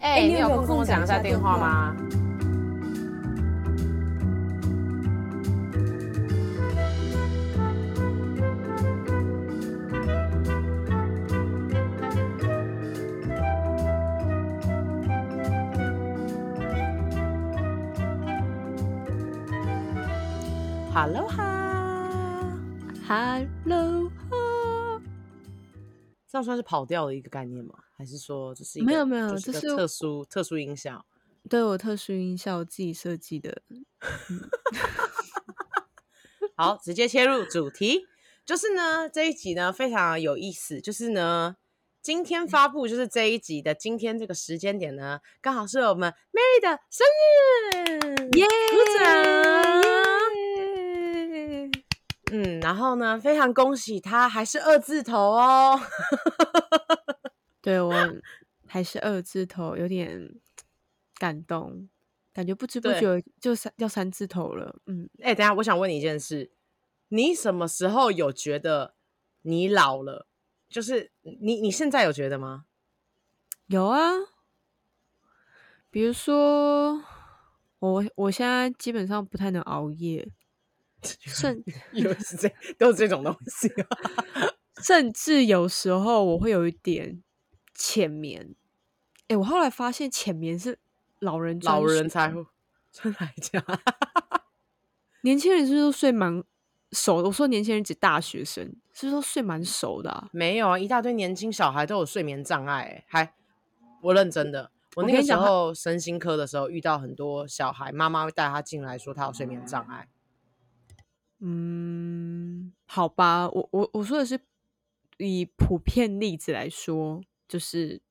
哎、欸，你有空跟我讲一下电话吗？Hello 哈，Hello 哈，这样算是跑调的一个概念吗？还是说这是一个没有没有，这是特殊特殊音效？对，我特殊音效我自己设计的。好，直接切入主题，就是呢这一集呢非常有意思，就是呢今天发布就是这一集的今天这个时间点呢，刚好是我们 Mary 的生日，耶！鼓掌！嗯，然后呢非常恭喜他还是二字头哦。对，我还是二字头，有点感动，感觉不知不觉就三要三字头了。嗯，哎、欸，等下，我想问你一件事，你什么时候有觉得你老了？就是你你现在有觉得吗？有啊，比如说我我现在基本上不太能熬夜，甚有是这都是这种东西，甚至有时候我会有一点。浅眠，哎、欸，我后来发现浅眠是老人老人才会真来讲，年轻人是不是都睡蛮熟的？我说年轻人指大学生，是不是都睡蛮熟的、啊？没有啊，一大堆年轻小孩都有睡眠障碍、欸，还我认真的，我那个时候身心科的时候遇到很多小孩，妈妈会带他进来说他有睡眠障碍。嗯，好吧，我我我说的是以普遍例子来说。就是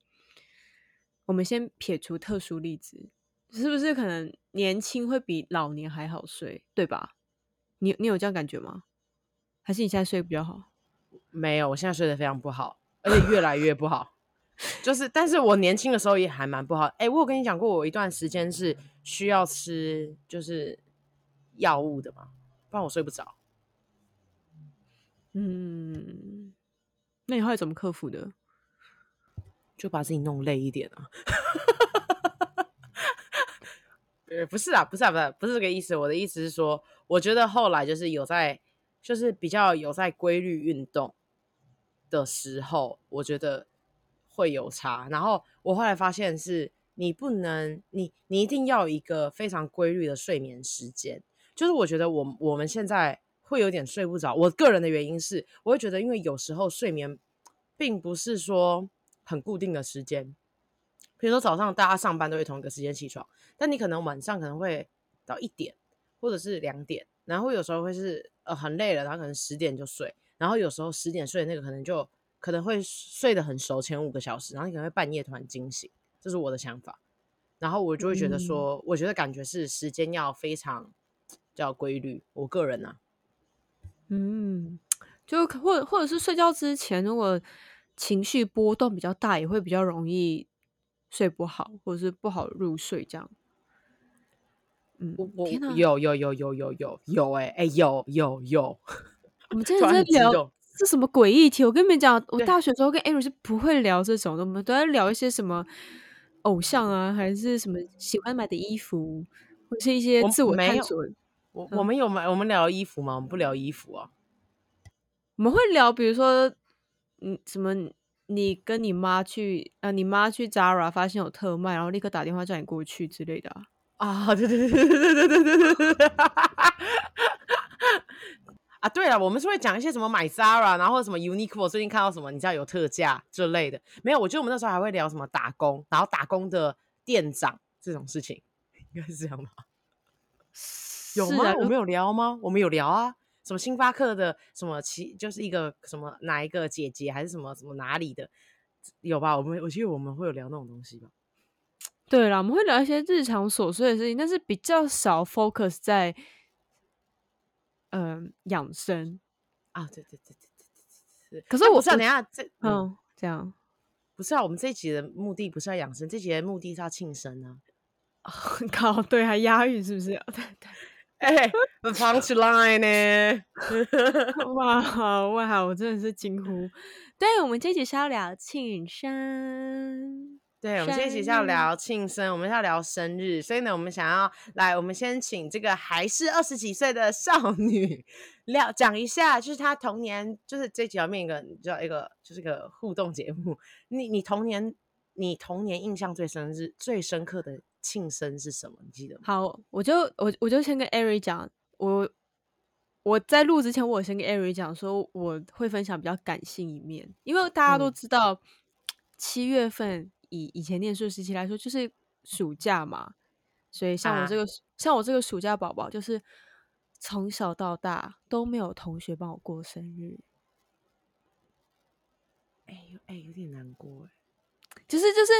我们先撇除特殊例子，是不是可能年轻会比老年还好睡，对吧？你你有这样感觉吗？还是你现在睡比较好？没有，我现在睡得非常不好，而且越来越不好。就是，但是我年轻的时候也还蛮不好。哎，我有跟你讲过，我一段时间是需要吃就是药物的嘛，不然我睡不着。嗯，那你后来怎么克服的？就把自己弄累一点啊！呃，不是啊，不是啊，不是，不是这个意思。我的意思是说，我觉得后来就是有在，就是比较有在规律运动的时候，我觉得会有差。然后我后来发现是，你不能，你你一定要一个非常规律的睡眠时间。就是我觉得我我们现在会有点睡不着。我个人的原因是，我会觉得，因为有时候睡眠并不是说。很固定的时间，比如说早上大家上班都会同一个时间起床，但你可能晚上可能会到一点或者是两点，然后有时候会是呃很累了，然后可能十点就睡，然后有时候十点睡的那个可能就可能会睡得很熟前五个小时，然后你可能会半夜突然惊醒，这是我的想法，然后我就会觉得说，嗯、我觉得感觉是时间要非常叫规律，我个人啊，嗯，就或或者是睡觉之前如果。情绪波动比较大，也会比较容易睡不好，或者是不好入睡这样。嗯，我我有有有有有有有哎哎有有有，我们今天在聊这什么诡异题？我跟你们讲，我大学时候跟 Aaron 是不会聊这种的，我们都在聊一些什么偶像啊，还是什么喜欢买的衣服，或是一些自我探索。我我们有买，我们聊衣服吗？我们不聊衣服啊，我们会聊，比如说。嗯，什么？你跟你妈去啊？你妈去 Zara 发现有特卖，然后立刻打电话叫你过去之类的啊？啊，对对对对对对对对对！啊，对了，我们是会讲一些什么买 Zara，然后什么 Uniqlo，最近看到什么你知道有特价之类的。没有，我觉得我们那时候还会聊什么打工，然后打工的店长这种事情，应该是这样吧？有吗？我们有聊吗？我们有聊啊。什么星巴克的什么其就是一个什么哪一个姐姐还是什么什么哪里的有吧？我们我记得我们会有聊那种东西吧？对啦，我们会聊一些日常琐碎的事情，但是比较少 focus 在嗯养生啊。对对对对对对对。可是我是要等下这嗯，嗯这样不是啊？我们这一集的目的不是要养生，这一集的目的是要庆生啊！靠，对，还押韵是不是？对对。哎、欸、，the punchline 呢？哇哇，我真的是惊呼！对，我们这集是要聊庆生，对，我们这一期是要聊庆生，我们要聊生日，所以呢，我们想要来，我们先请这个还是二十几岁的少女聊讲一下，就是她童年，就是这几条面一个，你知道一个就是一个互动节目。你你童年你童年印象最深是最深刻的庆生是什么？你记得吗？好，我就我我就先跟艾瑞讲，我我在录之前，我先跟艾瑞讲说，我会分享比较感性一面，因为大家都知道七月份。嗯以以前念书时期来说，就是暑假嘛，所以像我这个、啊、像我这个暑假宝宝，就是从小到大都没有同学帮我过生日，哎呦哎，有点难过哎，就是就是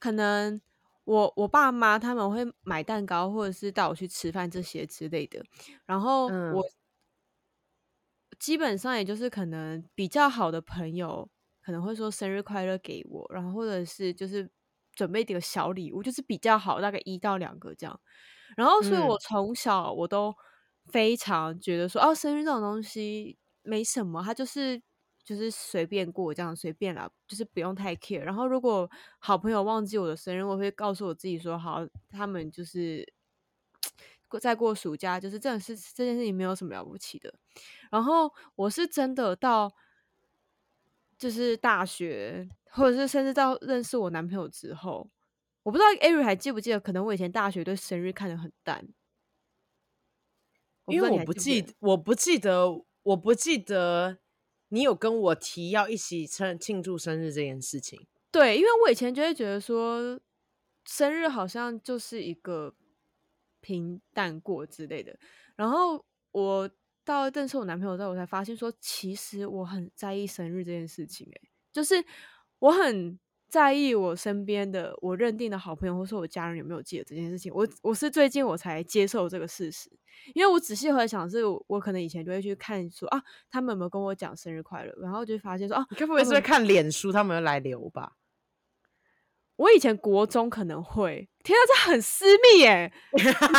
可能我我爸妈他们会买蛋糕，或者是带我去吃饭这些之类的，然后我基本上也就是可能比较好的朋友。可能会说生日快乐给我，然后或者是就是准备点个小礼物，就是比较好，大概一到两个这样。然后，所以我从小我都非常觉得说，嗯、哦，生日这种东西没什么，它就是就是随便过这样，随便啦，就是不用太 care。然后，如果好朋友忘记我的生日，我会告诉我自己说，好，他们就是再过暑假，就是这件事这件事情没有什么了不起的。然后，我是真的到。就是大学，或者是甚至到认识我男朋友之后，我不知道艾瑞还记不记得？可能我以前大学对生日看得很淡，因为我不记，我不记得，我不记得你有跟我提要一起庆庆祝生日这件事情。对，因为我以前就会觉得说，生日好像就是一个平淡过之类的，然后我。到认识我男朋友之后，我才发现说，其实我很在意生日这件事情。诶，就是我很在意我身边的我认定的好朋友，或是我家人有没有记得这件事情。我我是最近我才接受这个事实，因为我仔细回想，是我，我可能以前就会去看说啊，他们有没有跟我讲生日快乐，然后就发现说啊，你该不会是会看脸书，他们要来留吧？我以前国中可能会，天啊，这很私密耶！你知道这边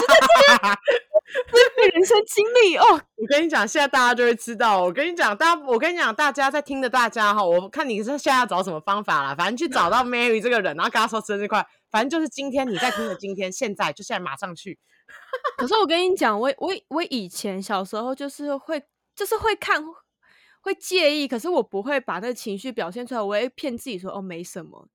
私密人生经历哦。我跟你讲，现在大家就会知道。我跟你讲，大家，我跟你讲，大家在听的大家哈，我看你是现在要找什么方法啦，反正去找到 Mary 这个人，然后跟他说生日快乐。反正就是今天你在听的，今天现在就现在马上去。可是我跟你讲，我我我以前小时候就是会，就是会看，会介意，可是我不会把那个情绪表现出来，我会骗自己说哦没什么。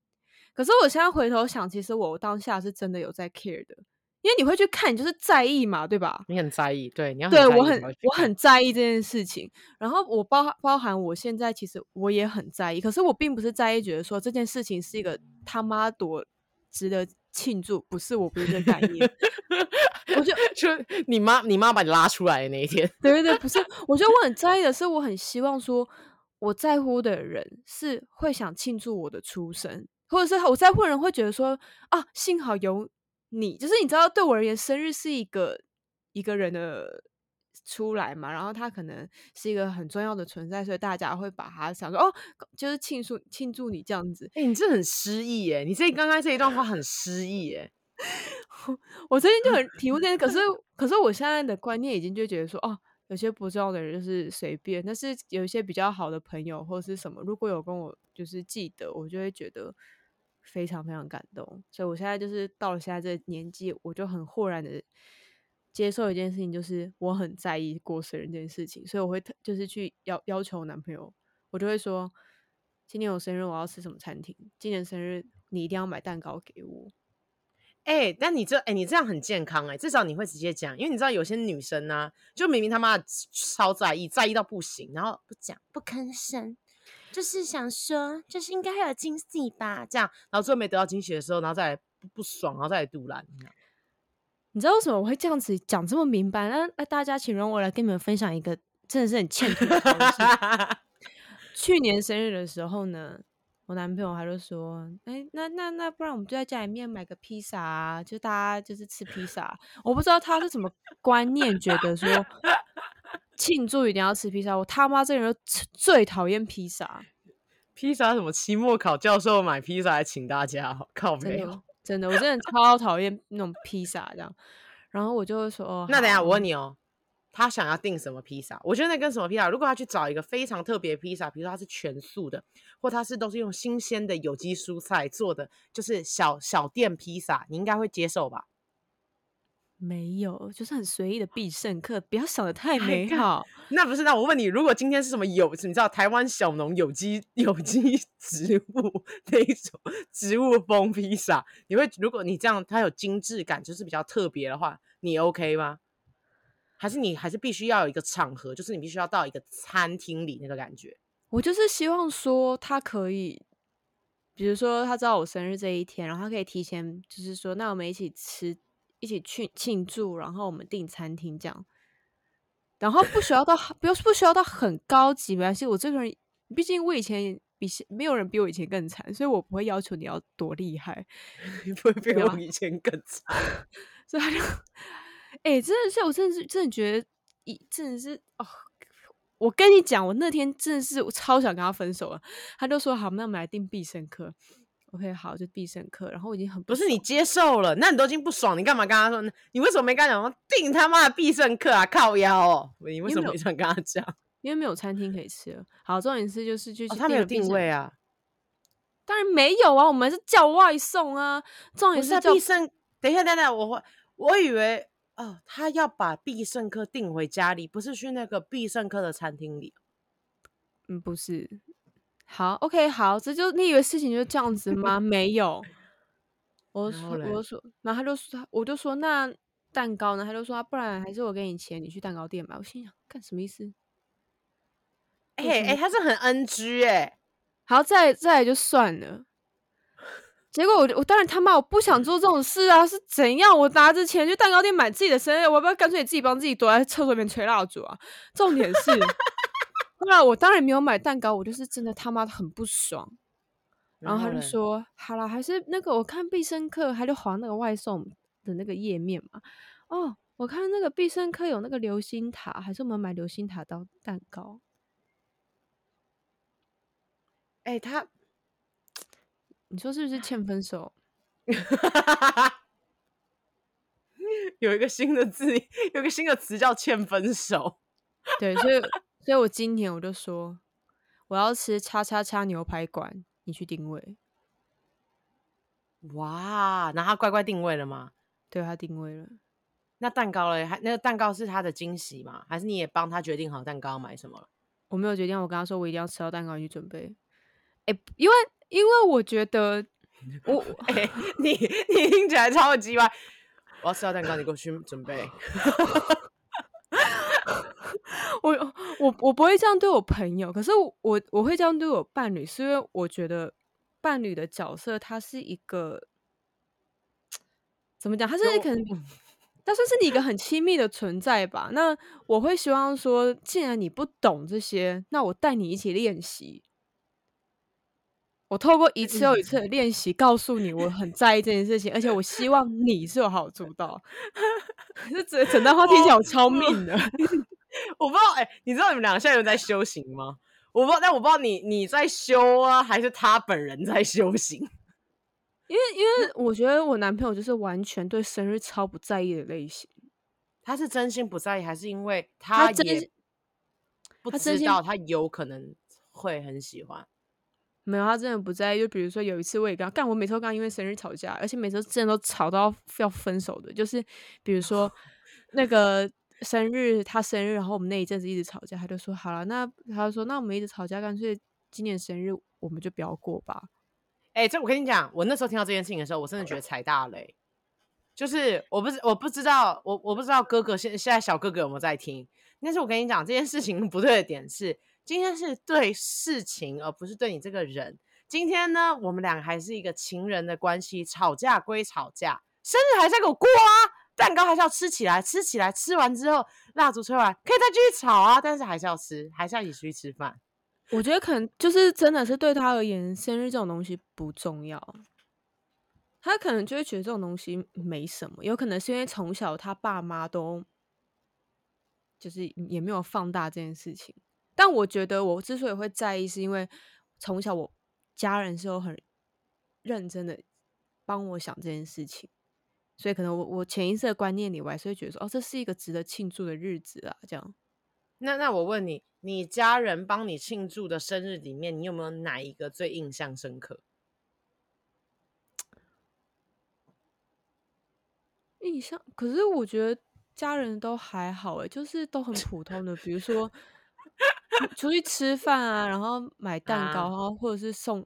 可是我现在回头想，其实我当下是真的有在 care 的，因为你会去看，你就是在意嘛，对吧？你很在意，对，你要对我很我很在意这件事情。然后我包包含我现在其实我也很在意，可是我并不是在意，觉得说这件事情是一个他妈多值得庆祝，不是，我不是这概念。我就就你妈你妈把你拉出来的那一天，对对对，不是，我觉得我很在意的是，我很希望说我在乎的人是会想庆祝我的出生。或者是我在乎的人会觉得说啊，幸好有你，就是你知道，对我而言，生日是一个一个人的出来嘛，然后他可能是一个很重要的存在，所以大家会把他想说哦，就是庆祝庆祝你这样子。哎、欸，你这很诗意耶，你这刚刚这一段话很诗意耶。我最近就很体悟这些，可是 可是我现在的观念已经就觉得说哦，有些不重要的人就是随便，但是有一些比较好的朋友或者是什么，如果有跟我就是记得，我就会觉得。非常非常感动，所以我现在就是到了现在这个年纪，我就很豁然的接受一件事情，就是我很在意过生日这件事情，所以我会就是去要要求男朋友，我就会说，今年我生日我要吃什么餐厅，今年生日你一定要买蛋糕给我。哎、欸，但你这哎、你这样很健康哎、至少你会直接讲，因为你知道有些女生呢、啊，就明明他妈超在意，在意到不行，然后不讲不吭声。就是想说，就是应该会有惊喜吧，这样，然后最后没得到惊喜的时候，然后再来不，不爽，然后再来杜兰。你知道为什么我会这样子讲这么明白？那那大家请容我来跟你们分享一个真的是很欠妥的东西。去年生日的时候呢，我男朋友他就说：“哎、欸，那那那不然我们就在家里面买个披萨啊，就大家就是吃披萨。”我不知道他是什么观念，觉得说。庆祝一定要吃披萨，我他妈这个人最讨厌披萨。披萨什么？期末考教授买披萨来请大家，靠没有？真的，我真的超讨厌那种披萨这样。然后我就会说，哦，那等一下我问你哦，他想要订什么披萨，我觉得那跟什么披萨，如果他去找一个非常特别的披萨，比如说它是全素的，或它是都是用新鲜的有机蔬菜做的，就是小小店披萨，你应该会接受吧？没有，就是很随意的必胜客，不要想的太美好。那不是，那我问你，如果今天是什么有，你知道台湾小农有机有机 植物那一种植物风披萨，你会如果你这样它有精致感，就是比较特别的话，你 OK 吗？还是你还是必须要有一个场合，就是你必须要到一个餐厅里那个感觉？我就是希望说他可以，比如说他知道我生日这一天，然后他可以提前，就是说那我们一起吃。一起去庆祝，然后我们订餐厅这样，然后不需要到不要不需要到很高级，没关系。我这个人，毕竟我以前比没有人比我以前更惨，所以我不会要求你要多厉害，你不会比我以前更惨。所以他就，哎、欸，真的是，我真的是真的觉得，一真的是哦，我跟你讲，我那天真的是我超想跟他分手了。他就说好，那我们来订必胜客。OK，好，就必胜客。然后我已经很不，不是你接受了，那你都已经不爽，你干嘛跟他说呢？你为什么没跟他讲说订他妈的必胜客啊？靠腰哦！你为什么没想跟他讲？因为没有餐厅可以吃了。好，重点是就是他没有定位啊，当然没有啊，我们是叫外送啊。重点是叫必胜。等一下，等等，我我以为哦，他要把必胜客订回家里，不是去那个必胜客的餐厅里。嗯，不是。好，OK，好，这就你以为事情就这样子吗？没有，我说，我说，然后他就说，我就说那蛋糕呢？他就说，不然还是我给你钱，你去蛋糕店买。我心想，干什么意思？哎、欸、哎、欸，他是很 NG 哎、欸。好，再再来就算了。结果我我当然他妈我不想做这种事啊！是怎样？我拿着钱去蛋糕店买自己的生日，我要不要干脆自己帮自己躲在厕所里面吹蜡烛啊？重点是。那我当然没有买蛋糕，我就是真的他妈的很不爽。然后他就说：“好了，还是那个我看必胜客，还就滑那个外送的那个页面嘛。哦，我看那个必胜客有那个流星塔，还是我们买流星塔当蛋糕？哎、欸，他，你说是不是欠分手？有一个新的字，有一个新的词叫欠分手。对，所以。”所以我今年我就说，我要吃叉叉叉牛排馆，你去定位。哇，那他乖乖定位了吗？对，他定位了。那蛋糕嘞？还那个蛋糕是他的惊喜吗？还是你也帮他决定好蛋糕要买什么了？我没有决定，我跟他说我一定要吃到蛋糕，你去准备。哎、欸，因为因为我觉得 我哎、欸，你你听起来超级歪。我要吃到蛋糕，你给我去准备。我我我不会这样对我朋友，可是我我会这样对我伴侣，是因为我觉得伴侣的角色，他是一个怎么讲？他是可能，他算是你一个很亲密的存在吧。那我会希望说，既然你不懂这些，那我带你一起练习。我透过一次又一次的练习，告诉你我很在意这件事情，而且我希望你是有好好做到。这整整段话听起来我超命的。我不知道，哎、欸，你知道你们两个现在有在修行吗？我不知道，但我不知道你你在修啊，还是他本人在修行？因为因为我觉得我男朋友就是完全对生日超不在意的类型。他是真心不在意，还是因为他也不知道他有可能会很喜欢？没有，他真的不在意。就比如说有一次我也跟他干，我每次都跟他因为生日吵架，而且每次真的都吵到要分手的。就是比如说 那个。生日，他生日，然后我们那一阵子一直吵架，他就说好了，那他说那我们一直吵架，干脆今年生日我们就不要过吧。哎、欸，这我跟你讲，我那时候听到这件事情的时候，我真的觉得踩大雷。就是我不我不知道，我我不知道哥哥现现在小哥哥有没有在听。但是我跟你讲，这件事情 不对的点是，今天是对事情，而不是对你这个人。今天呢，我们两个还是一个情人的关系，吵架归吵架，生日还是要给我过啊。蛋糕还是要吃起来，吃起来，吃完之后蜡烛吹完，可以再继续炒啊！但是还是要吃，还是要一起出去吃饭。我觉得可能就是真的是对他而言，生日这种东西不重要，他可能就会觉得这种东西没什么。有可能是因为从小他爸妈都就是也没有放大这件事情。但我觉得我之所以会在意，是因为从小我家人是有很认真的帮我想这件事情。所以可能我我潜意识的观念里，我还是会觉得说，哦，这是一个值得庆祝的日子啊，这样。那那我问你，你家人帮你庆祝的生日里面，你有没有哪一个最印象深刻？印象？可是我觉得家人都还好诶，就是都很普通的，比如说出去吃饭啊，然后买蛋糕，啊、然后或者是送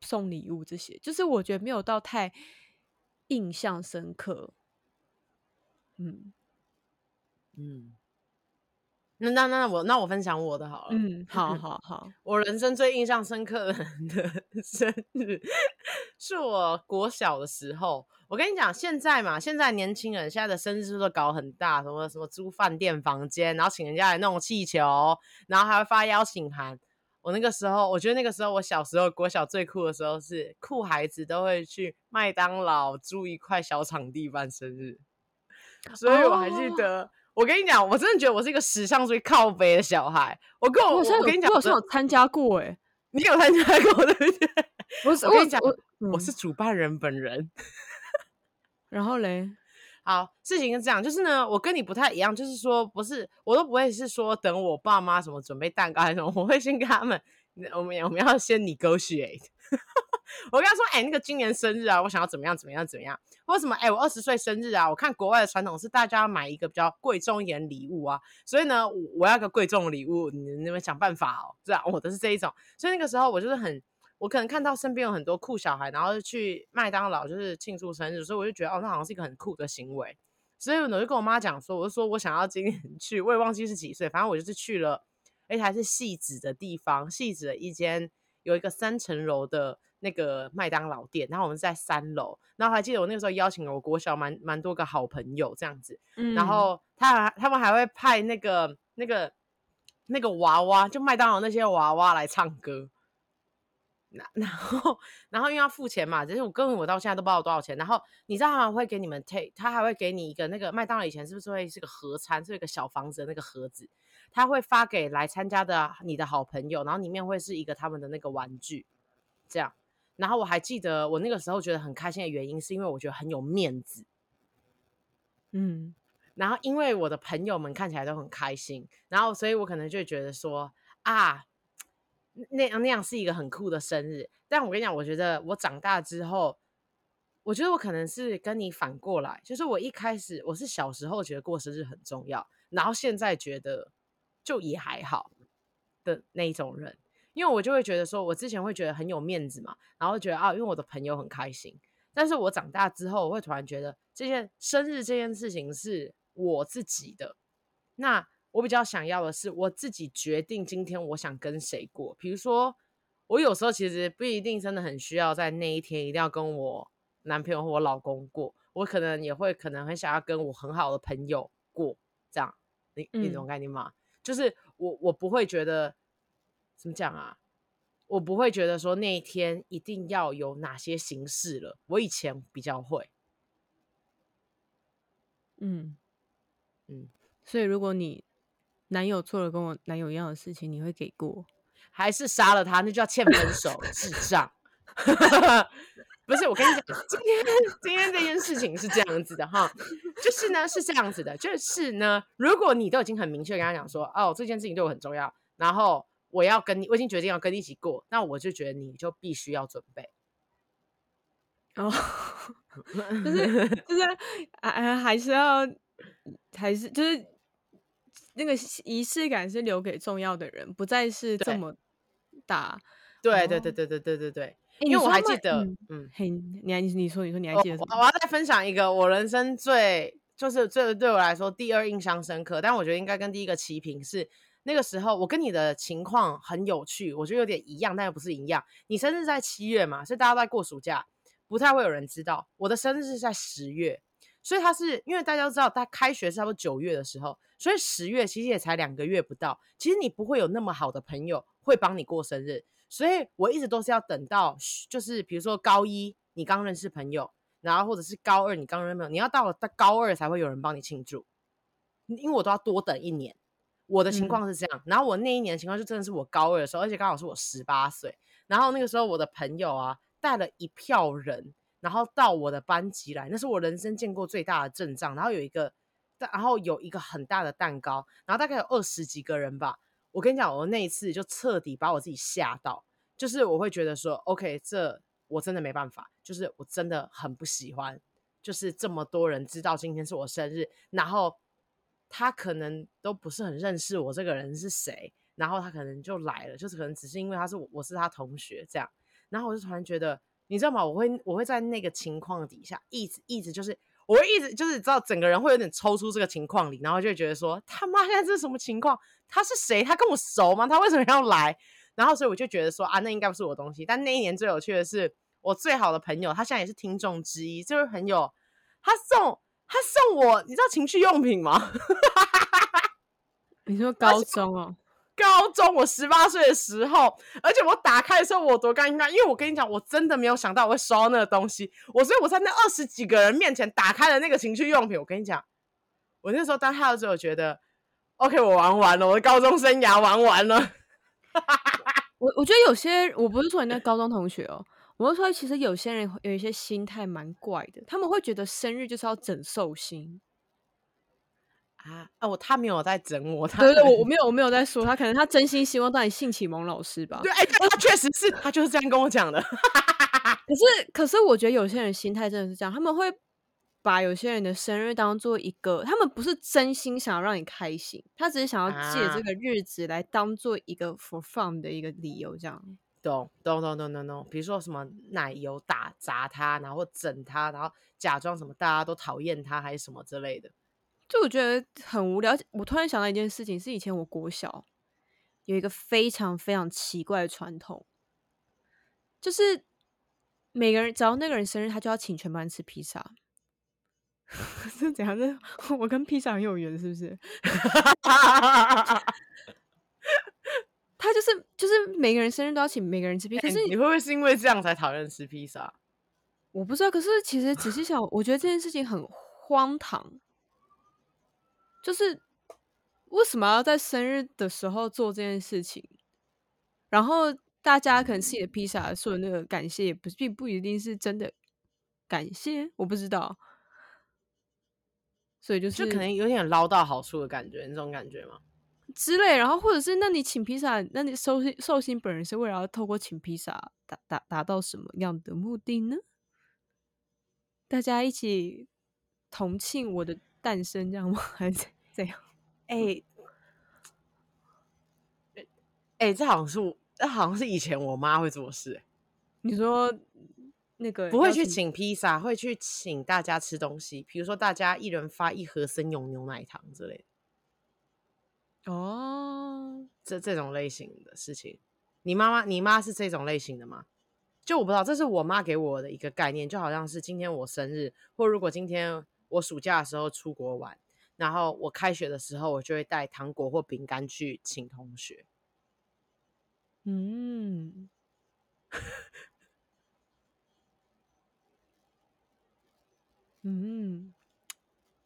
送礼物这些，就是我觉得没有到太印象深刻。嗯嗯。那那那我那我分享我的好了。嗯，好好好。我人生最印象深刻的 生日，是我国小的时候。我跟你讲，现在嘛，现在年轻人现在的生日是不是都搞很大？什么什么租饭店房间，然后请人家来弄气球，然后还会发邀请函。我那个时候，我觉得那个时候我小时候国小最酷的时候是酷孩子都会去麦当劳租一块小场地办生日，所以我还记得。哦我跟你讲，我真的觉得我是一个史上最靠北的小孩。我跟我，我，我跟你讲，我有参加过诶，你有参加过对不对？不是，我跟你讲，我、嗯、我是主办人本人。然后嘞，好，事情是这样，就是呢，我跟你不太一样，就是说，不是，我都不会是说等我爸妈什么准备蛋糕还是什么，我会先跟他们，我们我们要先 negotiate。我跟他说，哎、那个今年生日啊，我想要怎么样怎么样怎么样。为什么？哎、我二十岁生日啊，我看国外的传统是大家要买一个比较贵重一点礼物啊，所以呢，我，我要个贵重的礼物，你你们想办法哦。这样，我的是这一种。所以那个时候我就是很，我可能看到身边有很多酷小孩，然后去麦当劳就是庆祝生日，所以我就觉得哦，那好像是一个很酷的行为。所以我就跟我妈讲说，我就说我想要今年 去，我也忘记是几岁，反正我就是去了，而且还是汐止的地方，汐止的一间有一个三层楼的。那个麦当劳店，然后我们在三楼，然后还记得我那个时候邀请了我国小蛮蛮多个好朋友这样子，嗯、然后他他们还会派那个那个那个娃娃，就麦当劳那些娃娃来唱歌，然 然后然后因为要付钱嘛，就是我根本我到现在都不知道多少钱，然后你知道他会给你们 take，他还会给你一个那个麦当劳以前是不是会是个盒餐，是一个小房子的那个盒子，他会发给来参加的你的好朋友，然后里面会是一个他们的那个玩具，这样。然后我还记得，我那个时候觉得很开心的原因，是因为我觉得很有面子，嗯，然后因为我的朋友们看起来都很开心，然后所以我可能就觉得说啊，那样那样是一个很酷的生日。但我跟你讲，我觉得我长大之后，我觉得我可能是跟你反过来，就是我一开始我是小时候觉得过生日很重要，然后现在觉得就也还好的那一种人。因为我就会觉得说，我之前会觉得很有面子嘛，然后觉得啊，因为我的朋友很开心。但是我长大之后，我会突然觉得，这件生日这件事情是我自己的。那我比较想要的是，我自己决定今天我想跟谁过。比如说，我有时候其实不一定真的很需要在那一天一定要跟我男朋友或我老公过，我可能也会可能很想要跟我很好的朋友过，这样，你你懂概念吗？嗯、就是我我不会觉得。怎么讲啊？我不会觉得说那一天一定要有哪些形式了。我以前比较会，嗯嗯。所以如果你男友做了跟我男友一样的事情，你会给过？还是杀了他？那就要欠分手，智障！不是，我跟你讲，今天今天这件事情是这样子的哈，就是呢是这样子的，就是呢，如果你都已经很明确跟他讲说，哦，这件事情对我很重要，然后。我要跟你，我已经决定要跟你一起过，那我就觉得你就必须要准备。哦，就是就是啊，还是要还是就是那个仪式感是留给重要的人，不再是这么大。对对对对对对对对，因为我还记得，嗯，嘿，你还你说你说你还记得什么？我要再分享一个我人生最就是最对我来说第二印象深刻，但我觉得应该跟第一个齐平是。那个时候，我跟你的情况很有趣，我觉得有点一样，但又不是一样。你生日在七月嘛，所以大家都在过暑假，不太会有人知道。我的生日是在十月，所以他是因为大家都知道，他开学是差不多九月的时候，所以十月其实也才两个月不到。其实你不会有那么好的朋友会帮你过生日，所以我一直都是要等到，就是比如说高一你刚认识朋友，然后或者是高二你刚认识朋友，你要到了高二才会有人帮你庆祝，因为我都要多等一年。我的情况是这样，嗯，然后我那一年的情况就真的是我高二的时候，而且刚好是我十八岁。然后那个时候我的朋友啊带了一票人，然后到我的班级来，那是我人生见过最大的阵仗。然后有一个，然后有一个很大的蛋糕，然后大概有二十几个人吧。我跟你讲，我那一次就彻底把我自己吓到，就是我会觉得说，OK，这我真的没办法，就是我真的很不喜欢，就是这么多人知道今天是我生日，然后他可能都不是很认识我这个人是谁，然后他可能就来了，就是可能只是因为他是我，我是他同学这样，然后我就突然觉得，你知道吗？我会我会在那个情况底下一直一直就是。我会一直就是知道整个人会有点抽出这个情况里，然后就会觉得说他妈现在这是什么情况？他是谁？他跟我熟吗？他为什么要来？然后所以我就觉得说啊，那应该不是我的东西。但那一年最有趣的是，我最好的朋友，他现在也是听众之一，就是朋友他送他送我，你知道情趣用品吗？你说高中哦？高中，我十八岁的时候，而且我打开的时候我多尴尬，因为我跟你讲，我真的没有想到我会收到那个东西，我所以我在那二十几个人面前打开了那个情趣用品，我跟你讲，我那时候当他的时候我觉得，OK，我玩完了，我的高中生涯玩完了。我我觉得有些，我不是说你那高中同学哦，我是说其实有些人有一些心态蛮怪的，他们会觉得生日就是要整寿星。啊啊！我他没有在整我，他对对，我我没有我没有在说他，可能他真心希望当你性启蒙老师吧。对，哎、欸，他确实是，他就是这样跟我讲的。可 是可是，我觉得有些人心态真的是这样，他们会把有些人的生日当做一个，他们不是真心想要让你开心，他只是想要借这个日子来当做一个 for fun 的一个理由，这样。懂懂懂懂懂懂。比如说什么奶油打砸他，然后整他，然后假装什么大家都讨厌他，还是什么之类的。就我觉得很无聊。我突然想到一件事情，是以前我国小有一个非常非常奇怪的传统，就是每个人只要那个人生日，他就要请全班吃披萨。是怎样？是 我跟披萨很有缘，是不是？他就是就是每个人生日都要请每个人吃披萨。可是你会不会是因为这样才讨厌吃披萨？我不知道。可是其实仔细想，我觉得这件事情很荒唐。就是为什么要在生日的时候做这件事情？然后大家可能吃你的披萨，说的那个感谢，也不并不一定是真的感谢，我不知道。所以就是就可能有点捞到好处的感觉，那种感觉吗？之类。然后或者是，那你请披萨，那你寿星寿星本人是为了要透过请披萨达达达到什么样的目的呢？大家一起同庆我的。诞生这样吗？还是怎样？哎、欸，哎、欸，这好像是我，这好像是以前我妈会做的事。你说那个不会去请披萨，会去请大家吃东西，比如说大家一人发一盒生永牛奶糖之类的。哦，这这种类型的事情，你妈妈，你妈是这种类型的吗？就我不知道，这是我妈给我的一个概念，就好像是今天我生日，或如果今天。我暑假的时候出国玩，然后我开学的时候，我就会带糖果或饼干去请同学。嗯，嗯，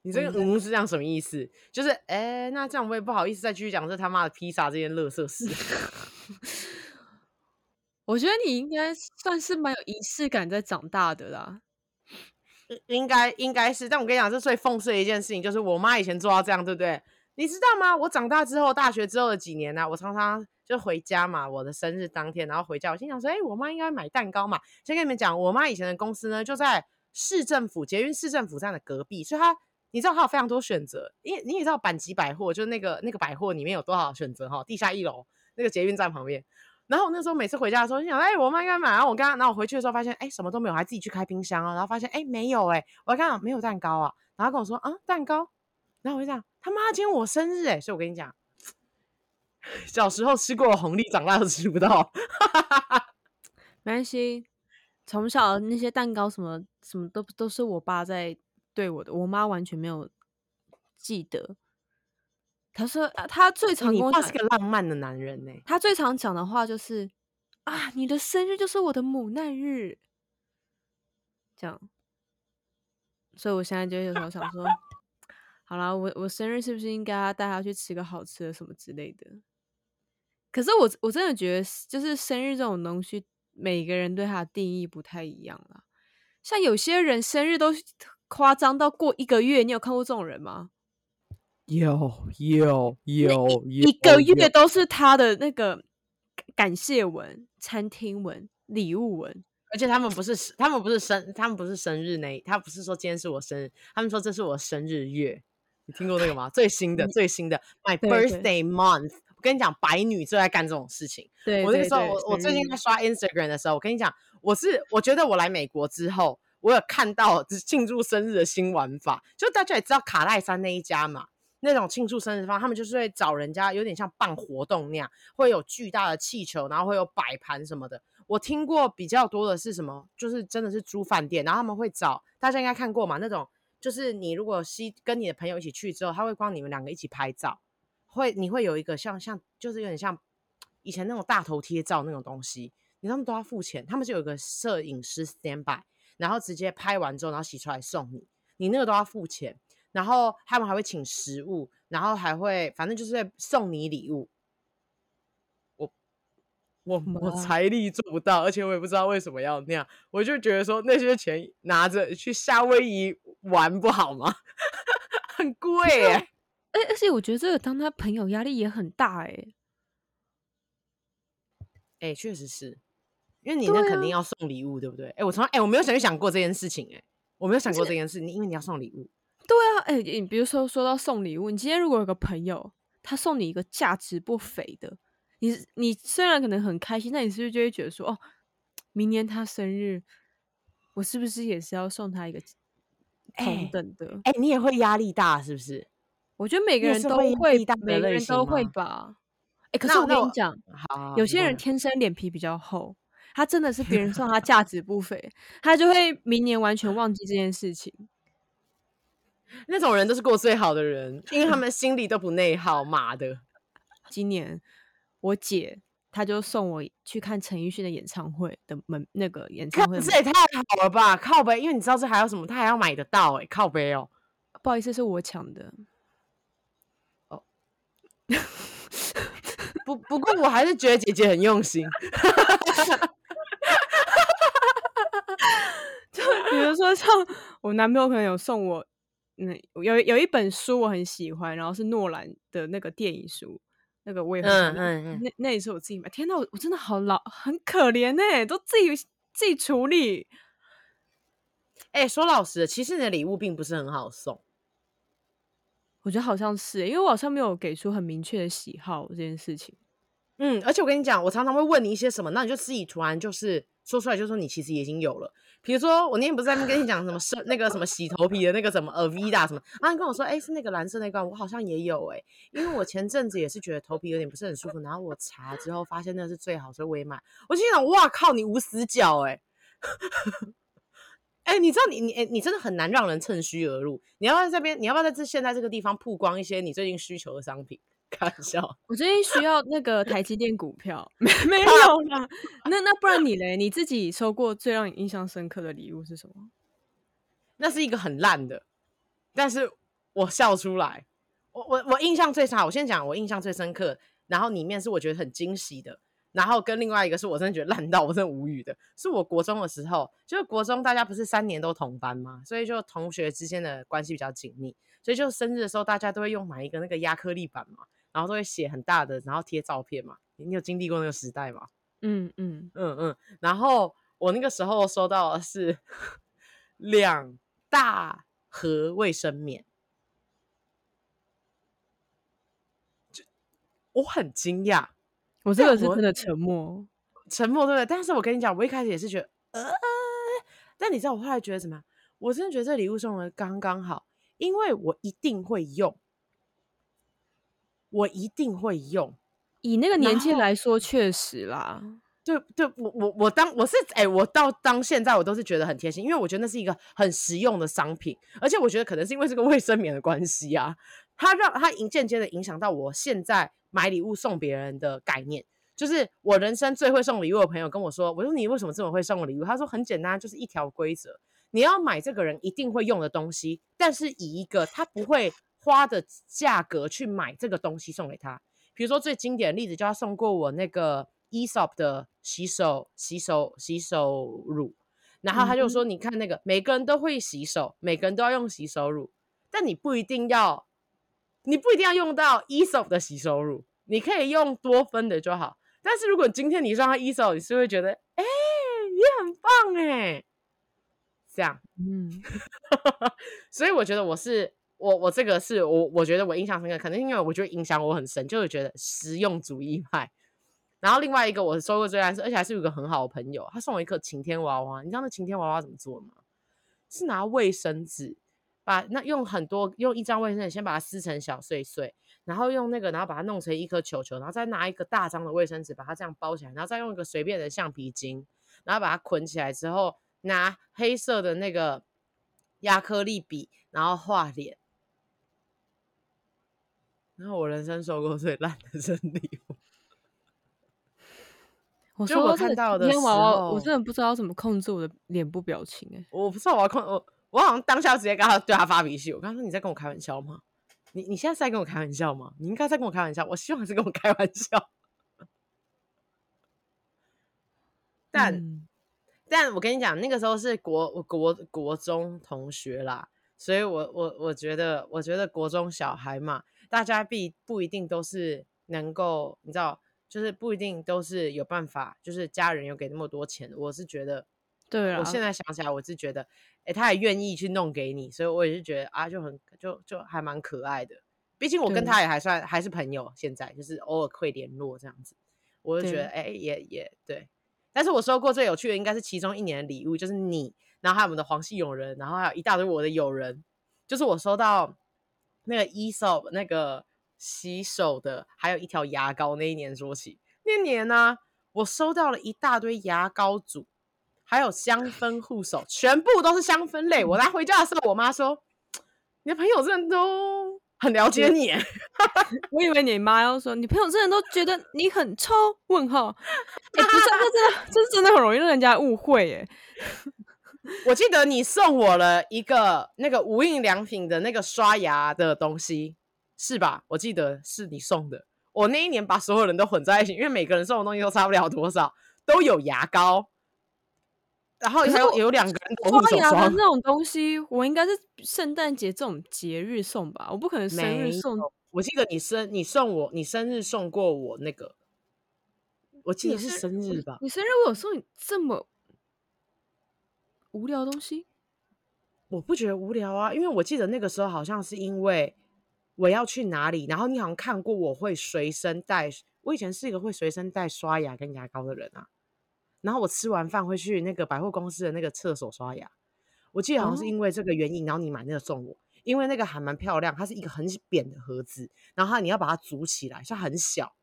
你这个“嗯”是这样什么意思？就是哎，那这样我也不好意思再继续讲这他妈的披萨这件垃圾事。我觉得你应该算是蛮有仪式感在长大的啦。应该应该是，但我跟你讲，这最讽刺的一件事情就是，我妈以前做到这样，对不对？你知道吗？我长大之后，大学之后的几年呢、我常常就回家嘛，我的生日当天，然后回家，我心想说，哎、我妈应该买蛋糕嘛。先跟你们讲，我妈以前的公司呢，就在市政府捷运市政府站的隔壁，所以她，你知道她有非常多选择。因为你也知道，阪急百货就是那个那个百货里面有多少选择哈？地下一楼那个捷运站旁边。然后我那时候每次回家的时候，就想，哎、我妈应该买。然后我刚，然后我回去的时候发现，哎、什么都没有，还自己去开冰箱啊。然后发现，哎、没有、欸，哎，我刚刚没有蛋糕啊。然后跟我说，啊，蛋糕。然后我就这样，他妈今天我生日、欸，哎，所以我跟你讲，小时候吃过红利，长大都吃不到。没关系，从小那些蛋糕什么什么都都是我爸在对我的，我妈完全没有记得。他说：“他最常跟我讲，你爸是个浪漫的男人呢。他最常讲的话就是啊，你的生日就是我的母难日，这样。所以我现在就有时候想说，好啦，我我生日是不是应该要带他去吃个好吃的什么之类的？可是我我真的觉得，就是生日这种东西，每个人对他的定义不太一样啦。像有些人生日都夸张到过一个月，你有看过这种人吗？有有有，一个月都是他的那个感谢文、餐厅文、礼物文，而且他们不是他们不是生他们不是生日那，他不是说今天是我生日，他们说这是我生日月。你听过那个吗？最新的最新的，My birthday month。我跟你讲，白女最爱干这种事情。对，我那个时候，我我最近在刷 Instagram 的时候，我跟你讲，我是我觉得我来美国之后，我有看到 庆祝生日的新玩法。就大家也知道卡戴珊那一家嘛，那种庆祝生日方，他们就是会找人家，有点像办活动那样，会有巨大的气球，然后会有摆盘什么的。我听过比较多的是什么，就是真的是租饭店，然后他们会找大家应该看过嘛，那种。就是你如果是跟你的朋友一起去之后，他会帮你们两个一起拍照，会你会有一个像像就是有点像以前那种大头贴照那种东西，你他们都要付钱，他们就有一个摄影师 stand by，然后直接拍完之后，然后洗出来送你，你那个都要付钱，然后他们还会请食物，然后还会反正就是会送你礼物。我我财力做不到，而且我也不知道为什么要那样，我就觉得说那些钱拿着去夏威夷玩不好吗？很贵哎、欸，而而且我觉得这个当他朋友压力也很大哎、欸，哎、欸，确实是，因为你那肯定要送礼物，对，啊、对不对？哎、欸，我从来哎、欸、我没有想去想过这件事情哎、欸，我没有想过这件事，你因为你要送礼物，哎、欸，你比如说说到送礼物，你今天如果有个朋友他送你一个价值不菲的。你你虽然可能很开心，但你是不是就会觉得说，哦，明年他生日，我是不是也是要送他一个同等的？哎、欸欸，你也会压力大是不是？我觉得每个人都会，会每个人都会吧。哎、欸，可是我跟你讲，有些人天生脸皮比较厚，他真的是别人送 他价值不菲，他就会明年完全忘记这件事情。那种人都是过最好的人，因为他们心里都不内耗。妈的，今年。我姐她就送我去看陈奕迅的演唱会的门，那个演唱会，这也太好了吧！靠背，因为你知道这还有什么，他还要买得到哎、欸，靠背哦。不好意思，是我抢的。哦，不不过我还是觉得姐姐很用心。就比如说像我男朋友可能有送我，嗯，有有一本书我很喜欢，然后是诺兰的那个电影书。那个我也很嗯嗯嗯，那那也是我自己买。天哪，我我真的好老，很可怜哎，都自己自己处理。哎、欸，说老实的，其实你的礼物并不是很好送。我觉得好像是，因为我好像没有给出很明确的喜好这件事情。嗯，而且我跟你讲，我常常会问你一些什么，那你就自己突然就是说出来，就说你其实已经有了。比如说，我那天不是在跟你讲什么是那个什么洗头皮的那个什么 Avida 什么，啊，你跟我说，哎、是那个蓝色那罐，我好像也有哎、因为我前阵子也是觉得头皮有点不是很舒服，然后我查之后发现那是最好，所以我也买。我心想，哇靠，你无死角哎、欸，哎、欸，你知道你你哎，你真的很难让人趁虚而入。你要不要在这边？你要不要在这现在这个地方曝光一些你最近需求的商品？开玩笑，我最近需要那个台积电股票，没 没有啦。那那不然你嘞？你自己收过最让你印象深刻的礼物是什么？那是一个很烂的，但是我笑出来。我我我印象最差，我先讲我印象最深刻，然后里面是我觉得很惊喜的，然后跟另外一个是我真的觉得烂到我真的无语的，是我国中的时候，就是国中大家不是三年都同班嘛，所以就同学之间的关系比较紧密，所以就生日的时候大家都会用买一个那个压克力板嘛。然后都会写很大的，然后贴照片嘛。你有经历过那个时代吗？嗯嗯嗯嗯。然后我那个时候收到的是 两大盒卫生棉，就我很惊讶。我这个是真的沉默，沉默对不对？但是我跟你讲，我一开始也是觉得，呃，但你知道我后来觉得什么？我真的觉得这礼物送的刚刚好，因为我一定会用。我一定会用，以那个年纪来说，确实啦。对对，我我我当我是哎、欸，我到当现在我都是觉得很贴心，因为我觉得那是一个很实用的商品，而且我觉得可能是因为这个卫生棉的关系啊，它让它间接的影响到我现在买礼物送别人的概念。就是我人生最会送礼物的朋友跟我说，我说你为什么这么会送我礼物？他说很简单，就是一条规则，你要买这个人一定会用的东西，但是以一个他不会。花的价格去买这个东西送给他，比如说最经典的例子，就他送过我那个 Aesop 的洗手洗手洗手乳，然后他就说：“你看那个，每个人都会洗手，每个人都要用洗手乳，但你不一定要，你不一定要用到 Aesop 的洗手乳，你可以用多芬的就好。但是如果今天你上 Aesop，你是会觉得，哎、欸，也很棒哎，这样，嗯，所以我觉得我是我我这个是我我觉得我印象深刻，可能因为我觉得影响我很深，就是觉得实用主义派。”然后另外一个我收过最烂，而且还是有一个很好的朋友，他送我一颗晴天娃娃。你知道那晴天娃娃怎么做吗？是拿卫生纸把那用很多用一张卫生纸先把它撕成小碎碎，然后用那个然后把它弄成一颗球球，然后再拿一个大张的卫生纸把它这样包起来，然后再用一个随便的橡皮筋，然后把它捆起来之后，拿黑色的那个亚克力笔，然后画脸。然后我人生收过最烂的生日礼物。我说我看到的天娃娃，我真的不知道怎么控制我的脸部表情哎、欸，我不知道我要控我，我好像当下直接跟他对他发脾气。我刚刚说，你在跟我开玩笑吗？你你现在是在跟我开玩笑吗？你应该在跟我开玩笑。我希望你是跟我开玩笑。但、嗯、但我跟你讲，那个时候是国国国中同学啦，所以我我我觉得我觉得国中小孩嘛，大家必不一定都是能够你知道。就是不一定都是有办法，就是家人有给那么多钱。我是觉得，对啊，我现在想起来，我是觉得，哎、欸，他也愿意去弄给你，所以我也是觉得啊，就很就就还蛮可爱的。毕竟我跟他也还算还是朋友，现在就是偶尔会联络这样子，我就觉得，哎、欸，也也对。但是我收过最有趣的应该是其中一年的礼物，就是你，然后还有我们的黄系友人，然后还有一大堆我的友人，就是我收到那个 Aesop 那个。洗手的，还有一条牙膏。那一年说起，那年呢、啊，我收到了一大堆牙膏组，还有香氛护手，全部都是香氛类。我拿回家的时候，我妈说：“你的朋友真的都很了解你。”我以为你妈要说：“你朋友真的都觉得你很臭。”问号。哎、欸，不是，这真的，这是真的很容易让人家误会。耶。我记得你送我了一个那个无印良品的那个刷牙的东西。是吧？我记得是你送的。我那一年把所有人都混在一起，因为每个人送的东西都差不了多少，都有牙膏，然后还有有两个人刷牙的那种东西，我应该是圣诞节这种节日送吧，我不可能生日送。我记得你生你送我，你生日送过我那个，我记得是生日吧？你生日我有送你这么无聊的东西？我不觉得无聊啊，因为我记得那个时候好像是因为。我要去哪里？然后你好像看过我会随身带，我以前是一个会随身带刷牙跟牙膏的人啊。然后我吃完饭会去那个百货公司的那个厕所刷牙。我记得好像是因为这个原因，然后你买那个送我，因为那个还蛮漂亮，它是一个很扁的盒子，然后你要把它组起来，像很小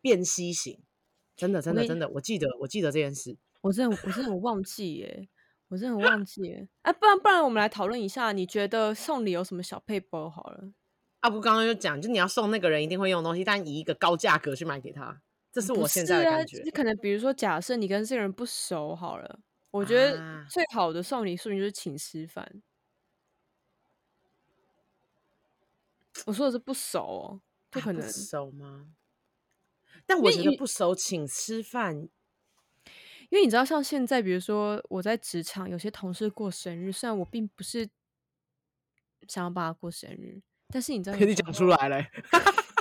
便携型，真的真的真的，我记得我记得这件事。我真的我真的我忘记耶，我真的忘记了。哎、啊，不然不然我们来讨论一下，你觉得送礼有什么小配包好了？阿布刚刚就讲，就你要送那个人一定会用的东西，但以一个高价格去买给他，这是我现在的感觉。你、啊、可能比如说，假设你跟这个人不熟好了，我觉得最好的送礼术就是请吃饭。啊、我说的是不熟哦，不可能、熟吗？但我觉得不熟请吃饭，因为你知道，像现在，比如说我在职场，有些同事过生日，虽然我并不是想要帮他过生日。但是你知道，跟你讲出来了。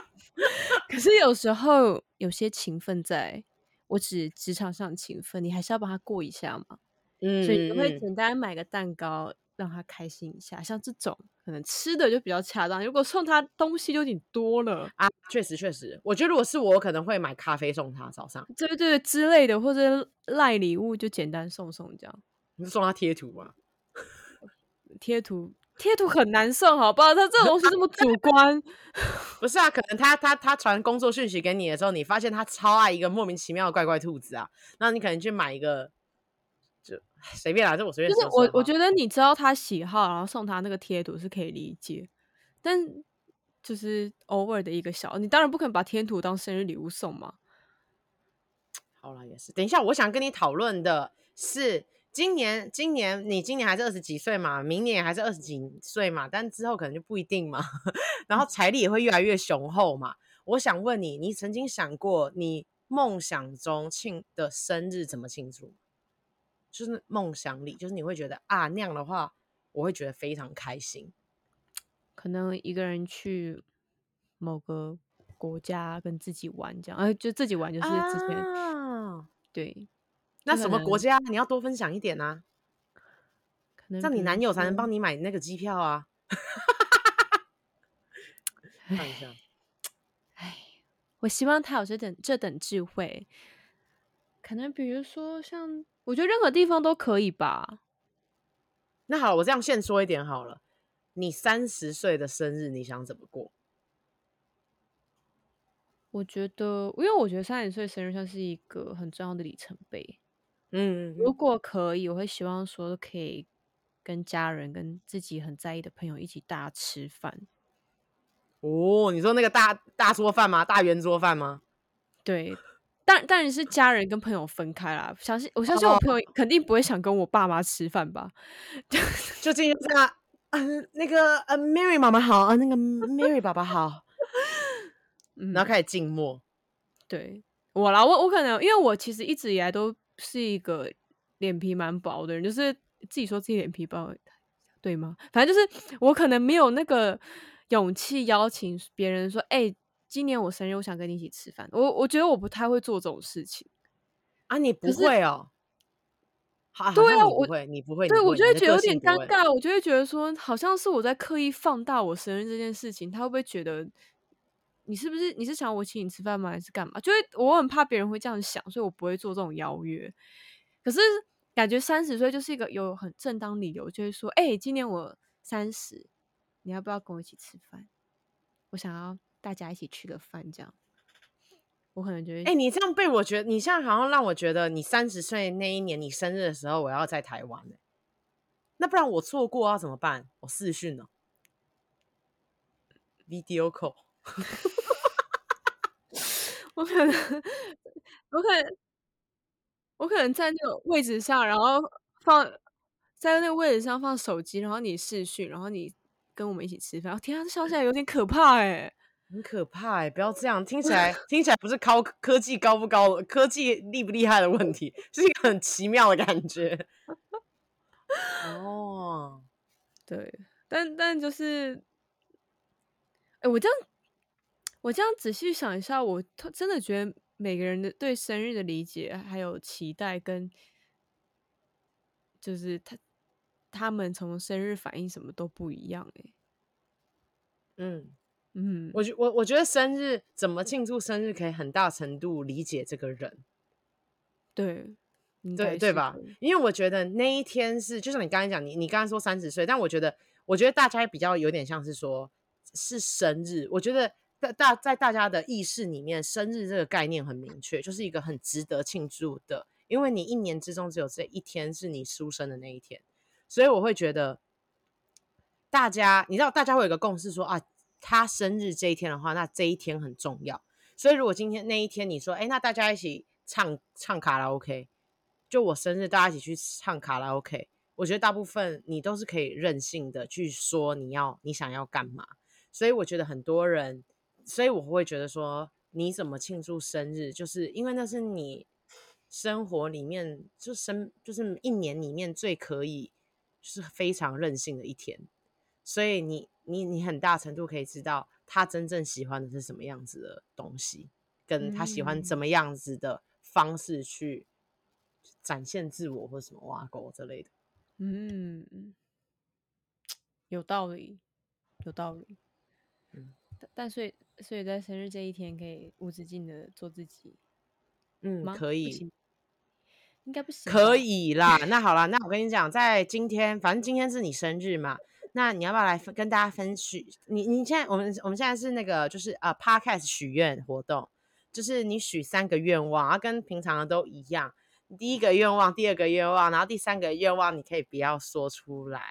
可是有时候有些情分在，我指职场上情分，你还是要帮他过一下嘛。嗯，所以你会简单买个蛋糕让他开心一下，像这种可能吃的就比较恰当。如果送他东西就有点多了啊，确实确实，我觉得如果是我，我可能会买咖啡送他早上，对对对之类的，或者赖礼物就简单送送这样。你是送他贴图吗？贴图。贴图很难送，好不好？他这种东西这么主观，不是啊？可能他他他传工作讯息给你的时候，你发现他超爱一个莫名其妙的怪怪兔子啊，那你可能去买一个，就随便啦，这我随便说说。就是我我觉得你知道他喜好，然后送他那个贴图是可以理解，但就是偶尔的一个小，你当然不可能把贴图当生日礼物送嘛。好了，也是。等一下，我想跟你讨论的是。今年，今年你今年还是二十几岁嘛？明年还是二十几岁嘛？但之后可能就不一定嘛。然后财力也会越来越雄厚嘛。我想问你，你曾经想过你梦想中庆的生日怎么庆祝？就是梦想里，就是你会觉得啊，那样的话，我会觉得非常开心。可能一个人去某个国家跟自己玩这样，呃，就自己玩就是之前，啊、对。那什么国家？你要多分享一点啊，可能这样你男友才能帮你买那个机票啊。看一下，哎，我希望他有这等这等智慧。可能比如说，像我觉得任何地方都可以吧。那好，我这样现说一点好了。你三十岁的生日，你想怎么过？我觉得，因为我觉得三十岁生日算是一个很重要的里程碑。嗯，如果可以，我会希望说可以跟家人、跟自己很在意的朋友一起大吃饭。哦，你说那个大大桌饭吗？大圆桌饭吗？对。但但是家人跟朋友分开啦，相信我相信我朋友肯定不会想跟我爸妈吃饭吧？就今天这样，嗯、呃，那个呃，Mary 妈妈好，啊、呃，那个 Mary 爸爸好，嗯，然后开始静默。对我啦，我我可能因为我其实一直以来都是一个脸皮蛮薄的人，就是自己说自己脸皮薄，对吗？反正就是我可能没有那个勇气邀请别人说，哎、欸。今年我生日，我想跟你一起吃饭。我我觉得我不太会做这种事情啊，你不会哦？好，对啊，我不会，你不会，对，我就会觉得有点尴尬。我就会觉得说，好像是我在刻意放大我生日这件事情。他会不会觉得你是不是你是想我请你吃饭吗？还是干嘛？就会我很怕别人会这样想，所以我不会做这种邀约。可是感觉三十岁就是一个有很正当理由，就是说，哎，今年我三十，你要不要跟我一起吃饭？我想要。大家一起吃个饭，这样我可能觉得，哎、欸，你这样被我觉得，你现在好像让我觉得，你三十岁那一年，你生日的时候，我要在台湾，那不然我错过要怎么办？我视讯呢，video call，我可能，我可能，我可能在那个位置上，然后放在那个位置上放手机，然后你视讯，然后你跟我们一起吃饭。天啊，这想起来有点可怕哎。很可怕哎、欸！不要这样，听起来听起来不是高科技高不高，科技厉不厉害的问题，是一个很奇妙的感觉。哦，对，但但就是，哎，我这样我这样仔细想一下，我真的觉得每个人的对生日的理解还有期待，跟就是他他们从生日反应什么都不一样哎、欸。嗯。嗯，我觉我我觉得生日怎么庆祝生日，可以很大程度理解这个人，对，对对吧？因为我觉得那一天是，就像你刚才讲，你你刚才说三十岁，但我觉得，我觉得大家比较有点像是说，是生日。我觉得大大在大家的意识里面，生日这个概念很明确，就是一个很值得庆祝的，因为你一年之中只有这一天是你出生的那一天，所以我会觉得，大家你知道，大家会有个共识说啊。他生日这一天的话，那这一天很重要。所以如果今天那一天你说，哎，那大家一起唱唱卡拉 OK，就我生日，大家一起去唱卡拉 OK，我觉得大部分你都是可以任性的去说你要你想要干嘛。所以我觉得很多人，所以我会觉得说，你怎么庆祝生日，就是因为那是你生活里面就生就是一年里面最可以是非常任性的一天，所以你。你你很大程度可以知道他真正喜欢的是什么样子的东西，跟他喜欢怎么样子的方式去展现自我或什么挖沟之类的。嗯，有道理，有道理。嗯，但所以所以在生日这一天可以无止境的做自己。嗯，可以。应该不行。可以啦，那好啦，那我跟你讲，在今天，反正今天是你生日嘛。那你要不要来跟大家分许？你你现在我们我们现在是那个就是呃 Podcast 许愿活动，就是你许三个愿望，然后跟平常的都一样。第一个愿望，第二个愿望，然后第三个愿望你可以不要说出来。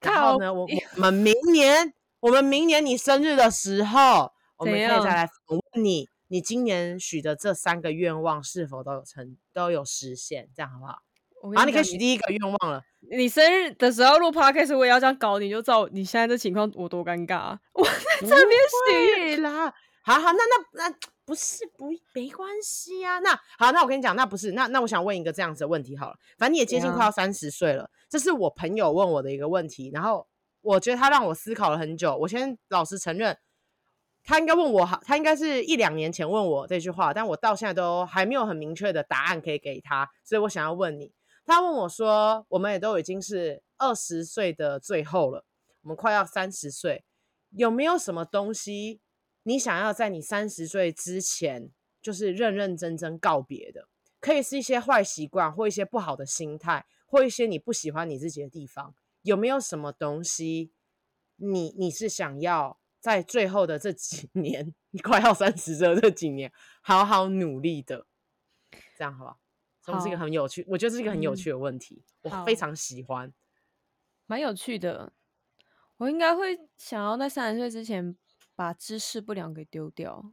然后呢，我我们明年我们明年你生日的时候，我们可以再来问你，你今年许的这三个愿望是否都有成都有实现？这样好不好？然后你可以许第一个愿望了。你生日的时候录 podcast，我也要这样搞，你就知道你现在的情况我多尴尬啊！我在这边许啦，好好，那那那不是不没关系啊。那好，那我跟你讲，那不是那那我想问一个这样子的问题好了。反正你也接近快要三十岁了，这是我朋友问我的一个问题，然后我觉得他让我思考了很久。我先老实承认，他应该问我，他应该是一两年前问我这句话，但我到现在都还没有很明确的答案可以给他，所以我想要问你。他问我说：“我们也都已经是二十岁的最后了，我们快要三十岁，有没有什么东西你想要在你三十岁之前，就是认认真真告别的？可以是一些坏习惯，或一些不好的心态，或一些你不喜欢你自己的地方。有没有什么东西你你是想要在最后的这几年，你 快要三十岁这几年，好好努力的？这样好不好？”这是一个很有趣，我觉得这是一个很有趣的问题，嗯、我非常喜欢，蛮有趣的。我应该会想要在三十岁之前把知识不良给丢掉。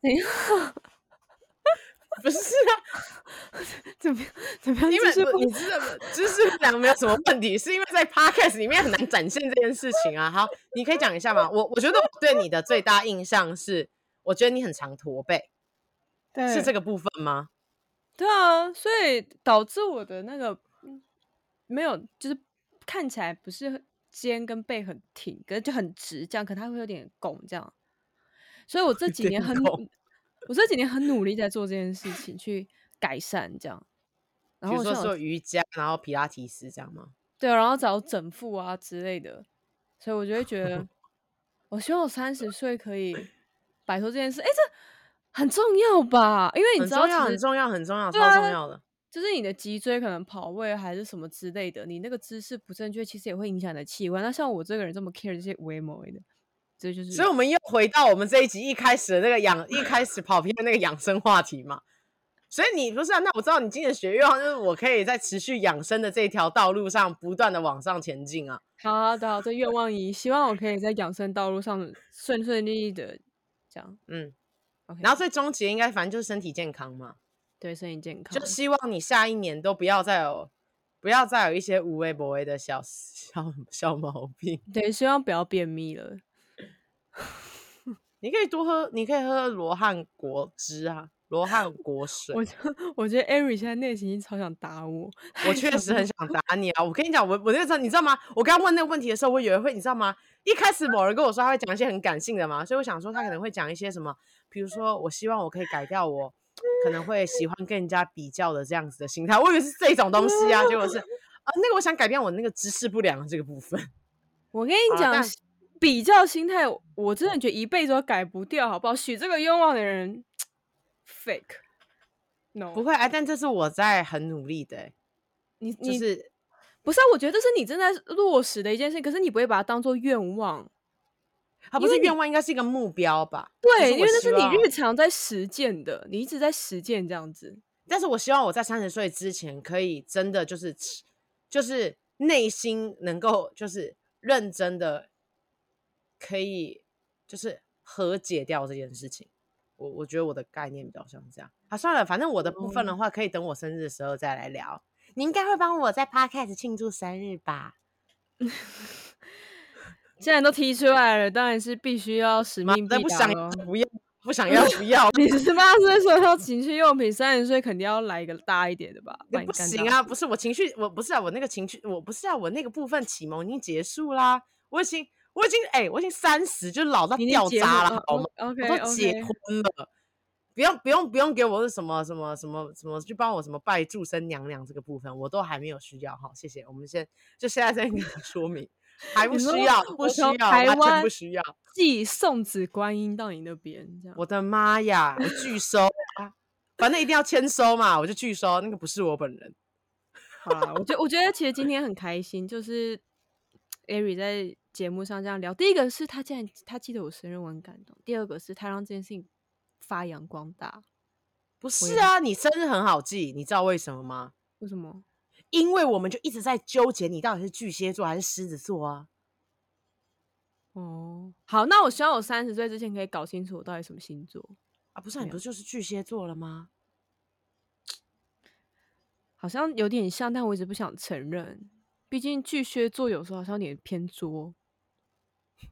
等一下，不是啊，怎么怎么样？因为你知道知识不良没有什么问题，是因为在 podcast 里面很难展现这件事情啊。好，你可以讲一下吗？我我觉得我对你的最大印象是。我觉得你很常驼背，对，是这个部分吗？对啊，所以导致我的那个没有，就是看起来不是肩跟背很挺，可是就很直，这样，可它会有点拱这样。所以我这几年很，我这几年很努力在做这件事情，去改善这样。然后我说做瑜伽，然后皮拉提斯这样吗？对，然后找整复啊之类的。所以我就会觉得，我希望我三十岁可以。摆脱这件事，哎、欸，这很重要吧？因为你知道，很重要，很重要，很重要，超重要的。就是你的脊椎可能跑位还是什么之类的，你那个姿势不正确，其实也会影响你的器官。那像我这个人这么 care 这些微模的，这就是。所以，我们又回到我们这一集一开始的那个养，一开始跑偏的那个养生话题嘛。所以你不是啊？那我知道你今年的学愿望就是我可以在持续养生的这条道路上不断的往上前进啊。好的，好的，愿望一，希望我可以在养生道路上顺顺利利的。这样，嗯.然后最终极应该反正就是身体健康嘛，对，身体健康，就希望你下一年都不要再有，不要再有一些无微不微的小小小毛病，对，希望不要便秘了。你可以多喝，你可以喝罗汉果汁啊。罗汉果 水，我就我觉得艾瑞现在内心超想打我，我 确实很想打你啊！我跟你讲，我我那个时候你知道吗？我刚问那个问题的时候，我以为会，你知道吗？一开始某人跟我说他会讲一些很感性的嘛，所以我想说他可能会讲一些什么，比如说我希望我可以改掉我可能会喜欢跟人家比较的这样子的心态，我以为是这种东西啊，结果是啊，那个我想改变我那个知识不良的这个部分。我跟你讲，比较心态，我真的觉得一辈子都改不掉，好不好？许这个愿望的人。Fake，no，不会哎，但这是我在很努力的。你你、就是不是啊？我觉得这是你正在落实的一件事，可是你不会把它当做愿望。它不是愿望，应该是一个目标吧？对，因为那是你日常在实践的，你一直在实践这样子。但是我希望我在三十岁之前，可以真的就是就是内心能够就是认真的，可以就是和解掉这件事情。我我觉得我的概念比较像这样，好、啊、算了，反正我的部分的话，可以等我生日的时候再来聊。嗯、你应该会帮我在 Podcast 庆祝生日吧？既然都提出来了，当然是必须要使命必达。不想不要，不想 要不要。你十八岁说要情趣用品，三十岁肯定要来一个大一点的吧？不行啊，不是我情绪，我不是啊，我那个情绪，我不是啊，我那个部分启蒙已经结束啦，我已经。我已经哎、欸，我已经三十，就老到掉渣了，好吗？OK，我都结婚了，okay. 不用不用不用给我是什么什么什么什么，去帮我什么拜祝生娘娘这个部分，我都还没有需要哈，谢谢。我们先就现在再跟你 说明，还不需要，不需要，台湾不需要寄送子观音到你那边，这样。我的妈呀，我拒收啊，反正一定要签收嘛，我就拒收，那个不是我本人。好啦，我觉我觉得其实今天很开心，就是艾瑞在。节目上这样聊，第一个是他竟然他记得我生日，我很感动；第二个是他让这件事情发扬光大。不是啊，你生日很好记，你知道为什么吗？为什么？因为我们就一直在纠结你到底是巨蟹座还是狮子座啊。哦，好，那我希望我三十岁之前可以搞清楚我到底什么星座啊？不是，你不是就是巨蟹座了吗？好像有点像，但我一直不想承认。毕竟巨蟹座有时候好像有点偏作。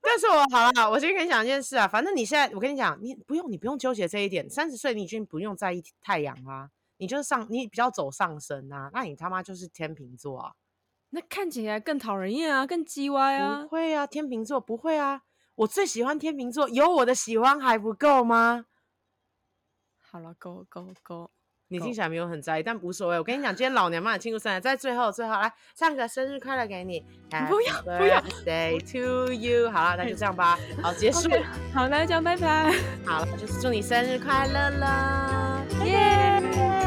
但是我好了我先跟你讲件事啊反正你现在我跟你讲你不用你不用纠结这一点三十岁你已经不用在意太阳啊你就是上你比较走上升啊那你他妈就是天秤座啊。那看起来更讨人厌啊更鸡歪啊不会啊天秤座不会啊我最喜欢天秤座有我的喜欢还不够吗？好了 go go go 你听起来没有很在意，但无所谓。我跟你讲，今天老娘帮你庆祝生日，在最后最后来唱个生日快乐给你。不要不要，Day to you。好了，那就这样吧。好，结束。Okay, 好，那就这样，拜拜。好了，就是祝你生日快乐了，耶、yeah!！